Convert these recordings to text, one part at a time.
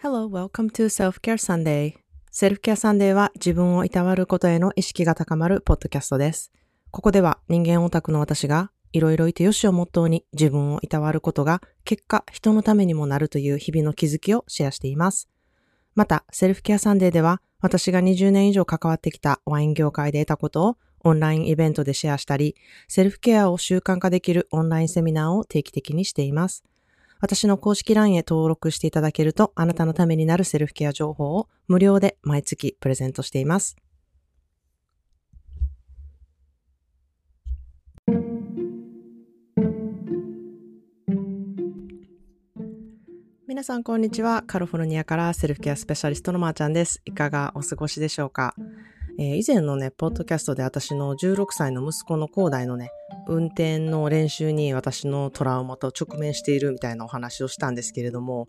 Hello, welcome to Self-Care Sunday. Self-Care Sunday は自分をいたわることへの意識が高まるポッドキャストです。ここでは人間オタクの私がいろいろいてよしをモットーに自分をいたわることが結果人のためにもなるという日々の気づきをシェアしています。また、 Self-Care Sunday では私が20年以上関わってきたワイン業界で得たことをオンラインイベントでシェアしたり、セルフケアを習慣化できるオンラインセミナーを定期的にしています。私の公式 LINE へ登録していただけると、あなたのためになるセルフケア情報を無料で毎月プレゼントしています。皆さん、こんにちは。カリフォルニアからセルフケアスペシャリストのまーちゃんです。いかがお過ごしでしょうか、えー以前のね、ポッドキャストで私の16歳の息子の高大のね、運転の練習に私のトラウマと直面しているみたいなお話をしたんですけれども、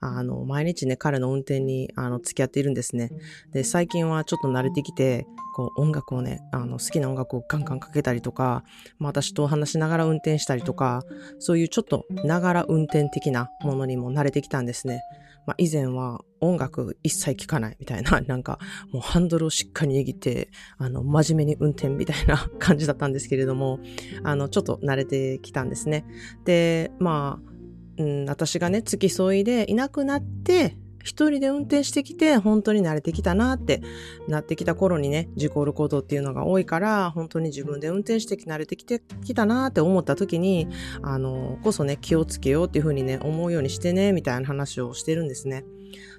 あの、毎日ね、彼の運転に、あの、付き合っているんですね。で、最近はちょっと慣れてきて、こう、音楽をね、あの、好きな音楽をガンガンかけたりとか、まあ、私と話しながら運転したりとか、そういうちょっと、ながら運転的なものにも慣れてきたんですね。まあ、以前は音楽一切聴かないみたいな、なんか、もうハンドルをしっかり握って、あの、真面目に運転みたいな感じだったんですけれども、あの、ちょっと慣れてきたんですね。で、まあ、うん、私がね、付き添いでいなくなって、一人で運転してきて、本当に慣れてきたなってなってきた頃にね、事故ることっていうのが多いから、本当に自分で運転してき慣れてきてきたなって思った時に、あの、こそね、気をつけようっていうふうにね、思うようにしてね、みたいな話をしてるんですね。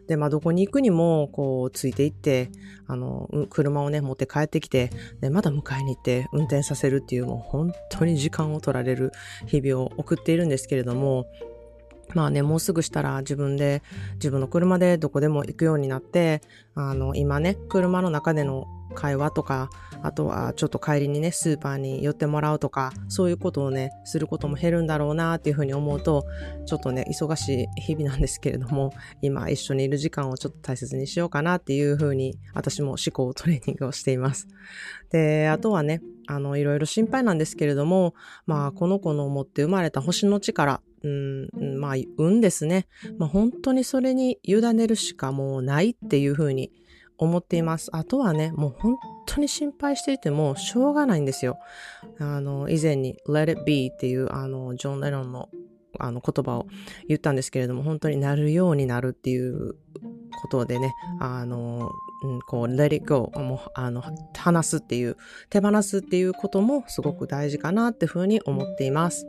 で、まあ、どこに行くにも、こう、ついて行って、あの、車をね、持って帰ってきて、で、また迎えに行って運転させるっていう、もう本当に時間を取られる日々を送っているんですけれども、まあね、もうすぐしたら自分で、自分の車でどこでも行くようになって、あの、今ね、車の中での会話とか、あとはちょっと帰りにね、スーパーに寄ってもらうとか、そういうことをね、することも減るんだろうなっていうふうに思うと、ちょっとね、忙しい日々なんですけれども、今一緒にいる時間をちょっと大切にしようかなっていうふうに、私も思考トレーニングをしています。で、あとはね、あの、いろいろ心配なんですけれども、まあ、この子の持って生まれた星の力、うん、まあ、運ですね。まあ、本当にそれに委ねるしかもうないっていうふうに思っています。あとはね、もう本当に心配していてもしょうがないんですよ。あの、以前に Let it be っていうあの、ジョン・レノンのあの言葉を言ったんですけれども、本当になるようになるっていうことでね、あの、うん、こう、let it go、もう、あの、話すっていう、手放すっていうこともすごく大事かなってふうに思っています。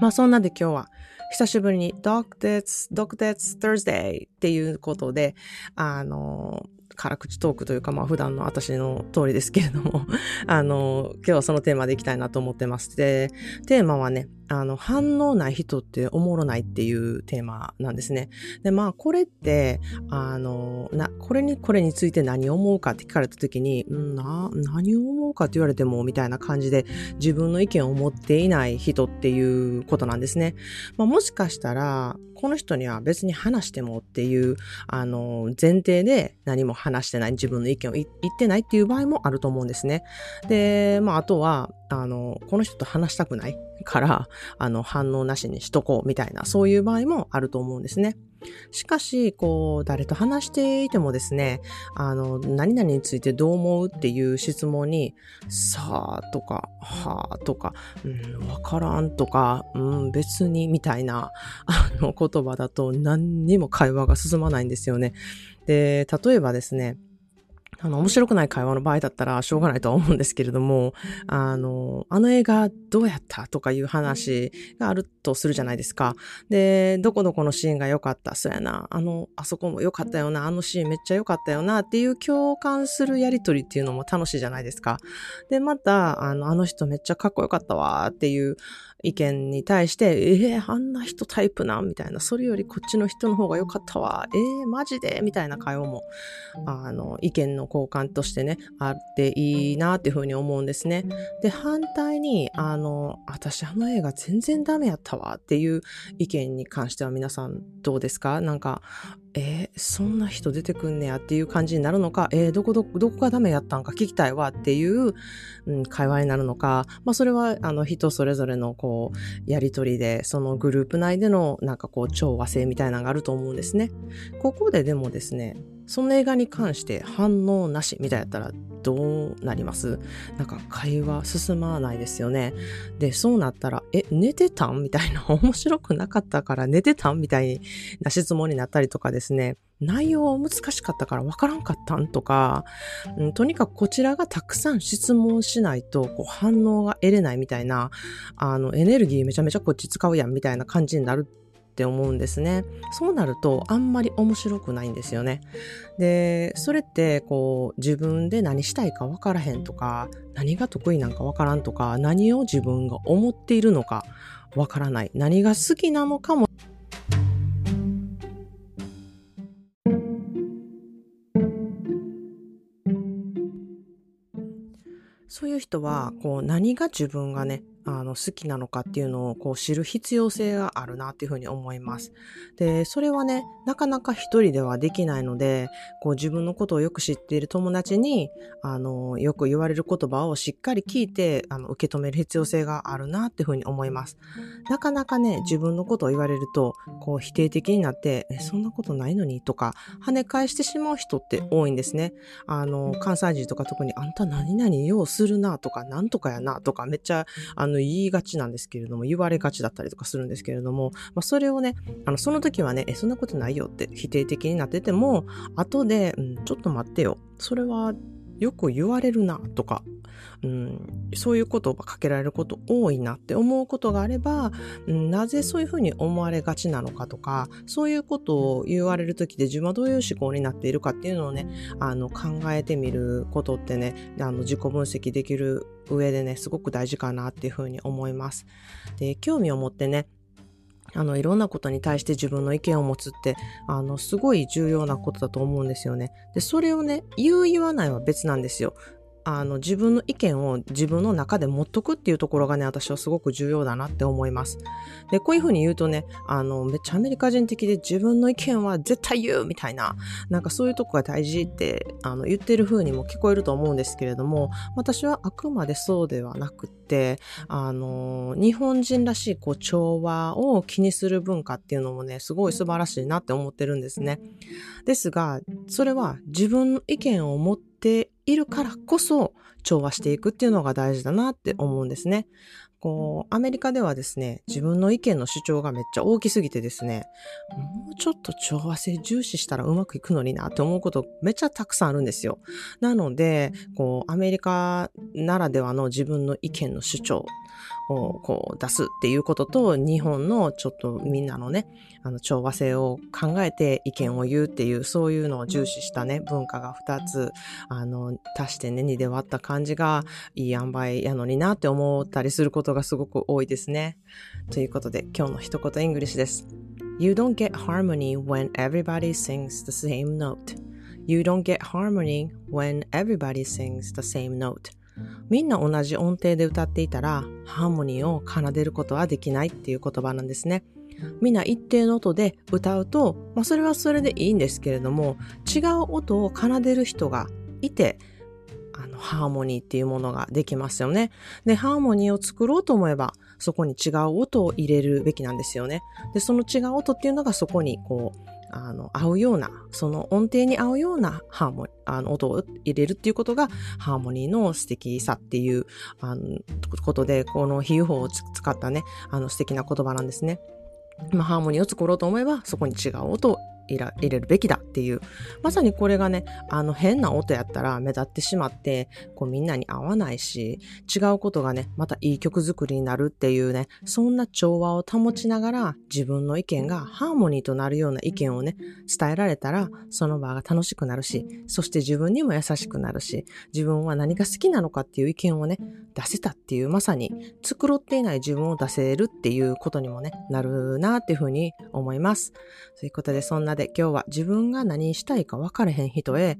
まあそんなんで今日は久しぶりに Doc That's, Doc That's Thursday っていうことで、あの、辛口トークというか、まあ普段の私の通りですけれども、あの、今日はそのテーマでいきたいなと思ってます。で、テーマはね、あの、反応ない人っておもろないっていうテーマなんですね。で、まあこれって、あの、な、これに、これについて何を思うかって聞かれた時に、んな、何を思うかって言われても、みたいな感じで自分の意見を持っていない人っていうことなんですね。まあ、もしかしたら、この人には別に話してもっていう、あの、前提で何も話してない、自分の意見を言言ってないっていう場合もあると思うんですね。で、まあ、あとは、あの、この人と話したくないから、あの、反応なしにしとこうみたいな、そういう場合もあると思うんですね。しかし、こう、誰と話していてもですね、あの、何々についてどう思うっていう質問に、さあとか、はあとか、うん、わからんとか、うん、別にみたいな、あの、言葉だと何にも会話が進まないんですよね。で、例えばですね、あの、面白くない会話の場合だったらしょうがないとは思うんですけれども、あの、あの映画どうやったとかいう話があるとするじゃないですか。で、どこどこのシーンが良かった、そうやな、あの、あそこも良かったよな、あのシーンめっちゃ良かったよなっていう共感するやりとりっていうのも楽しいじゃないですか。で、また、あの、あの人めっちゃかっこよかったわっていう意見に対して、えー、あんな人タイプなみたいな、それよりこっちの人の方が良かったわ、えー、マジで？みたいな会話も、あの、意見の交換としてね、あっていいなっていうふうに思うんですね。で、反対に、あの、私あの映画全然ダメやったわっていう意見に関しては皆さんどうですか？なんか、えー、そんな人出てくんねやっていう感じになるのか、えー、どこどこ、どこがダメやったんか聞きたいわっていう、うん、会話になるのか、まあそれはあの人それぞれのこう、やりとりで、そのグループ内でのなんかこう調和性みたいなのがあると思うんですね。ここででもですね、その映画に関して反応なしみたいやったらどうなります？なんか会話進まないですよね。で、そうなったら、え、寝てたん？みたいな、面白くなかったから寝てたん？みたいな質問になったりとかですね。内容難しかったからわからんかったん？とか、うん、とにかくこちらがたくさん質問しないとこう反応が得れないみたいな、あの、エネルギーめちゃめちゃこっち使うやんみたいな感じになるって思うんですね。そうなるとあんまり面白くないんですよね。で、それってこう自分で何したいかわからへんとか、何が得意なんかわからんとか、何を自分が思っているのかわからない。何が好きなのかもそういう人は、こう、何が自分がね、あの、好きなのかっていうのをこう知る必要性があるなっていうふうに思います。で、それはね、なかなか一人ではできないので、こう自分のことをよく知っている友達に、あの、よく言われる言葉をしっかり聞いて、あの、受け止める必要性があるなっていうふうに思います。なかなかね、自分のことを言われると、こう否定的になって、え、そんなことないのにとか、跳ね返してしまう人って多いんですね。あの、関西人とか特にあんた何々ようするなとか、なんとかやなとか、めっちゃ、あの、の言いがちなんですけれども、言われがちだったりとかするんですけれども、まあ、それをね、あの、その時はね、え、そんなことないよって否定的になってても、後で、うん、ちょっと待ってよ。それはよく言われるなとか、うん、そういう言葉かけられること多いなって思うことがあれば、うん、なぜそういうふうに思われがちなのかとか、そういうことを言われる時で自分はどういう思考になっているかっていうのをね、あの考えてみることってね、あの自己分析できる上でね、すごく大事かなっていうふうに思います。で、興味を持ってね、あの、いろんなことに対して自分の意見を持つって、あの、すごい重要なことだと思うんですよね。で、それをね、言う言わないは別なんですよ。あの、自分の意見を自分の中で持っとくっていうところがね、私はすごく重要だなって思います。で、こういうふうに言うとね、あの、めっちゃアメリカ人的で自分の意見は絶対言うみたいな、なんかそういうとこが大事って、あの、言ってる風にも聞こえると思うんですけれども、私はあくまでそうではなくって、あの、日本人らしい、こう、調和を気にする文化っていうのもね、すごい素晴らしいなって思ってるんですね。ですが、それは自分の意見を持っているからこそ調和していくっていうのが大事だなって思うんですね。こう、アメリカではですね、自分の意見の主張がめっちゃ大きすぎてですね、もうちょっと調和性重視したらうまくいくのになって思うことめっちゃたくさんあるんですよ。なので、こう、アメリカならではの自分の意見の主張こう出すっていうことと、日本のちょっとみんなのね、あの調和性を考えて意見を言うっていう、そういうのを重視したね、文化が2つ、あの、足してね、2で割った感じがいい塩梅やのになって思ったりすることがすごく多いですね。ということで、今日の一言 English です。You don't get harmony when everybody sings the same note. You don't get harmony when everybody sings the same note. みんな同じ音程で歌っていたら、ハーモニーを奏でることはできないっていう言葉なんですね。みんな一定の音で歌うと、まあ、それはそれでいいんですけれども、違う音を奏でる人がいて、あの、ハーモニーっていうものができますよね。で、ハーモニーを作ろうと思えば、そこに違う音を入れるべきなんですよね。で、その違う音っていうのがそこにこう、あの、合うような、その音程に合うようなハーモニー、あの、音を入れるっていうことが、ハーモニーの素敵さっていう、あの、ことで、この比喩法を使ったね、あの、素敵な言葉なんですね。まあ、ハーモニーを作ろうと思えば、そこに違う音を入れるべきだっていう、まさにこれがね、あの変な音やったら目立ってしまって、こうみんなに合わないし、違うことがね、またいい曲作りになるっていうね、そんな調和を保ちながら自分の意見がハーモニーとなるような意見をね、伝えられたら、その場が楽しくなるし、そして自分にも優しくなるし、自分は何が好きなのかっていう意見をね、出せたっていう、まさに繕っていない自分を出せるっていうことにもね、なるなっていうふうに思います。ということで、そんなで今日は自分が何したいか分からへん人へ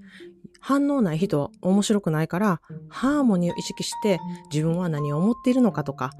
反応ない人は面白くないから、ハーモニーを意識して自分は何を思っているのかとか、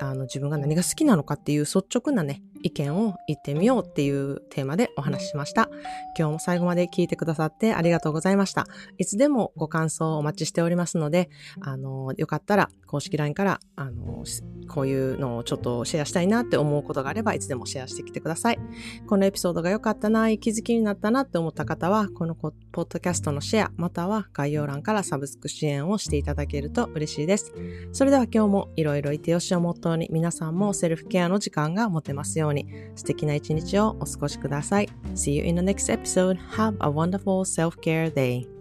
あの自分が何が好きなのかっていう率直なね、意見を言ってみようっていうテーマでお話ししました。今日も最後まで聞いてくださってありがとうございました。いつでもご感想をお待ちしておりますので、あの、よかったら公式 LINE から、あの、こういうのをちょっとシェアしたいなって思うことがあれば、いつでもシェアしてきてください。このエピソードが良かったな、気づきになったなって思った方は、このポッドキャストのシェア、または概要欄からサブスク支援をしていただけると嬉しいです。それでは今日もいろいろいてよしをモットーに皆さんもセルフケアの時間が持てますように素敵な一日をお過ごしください。See you in the next episode. Have a wonderful self-care day.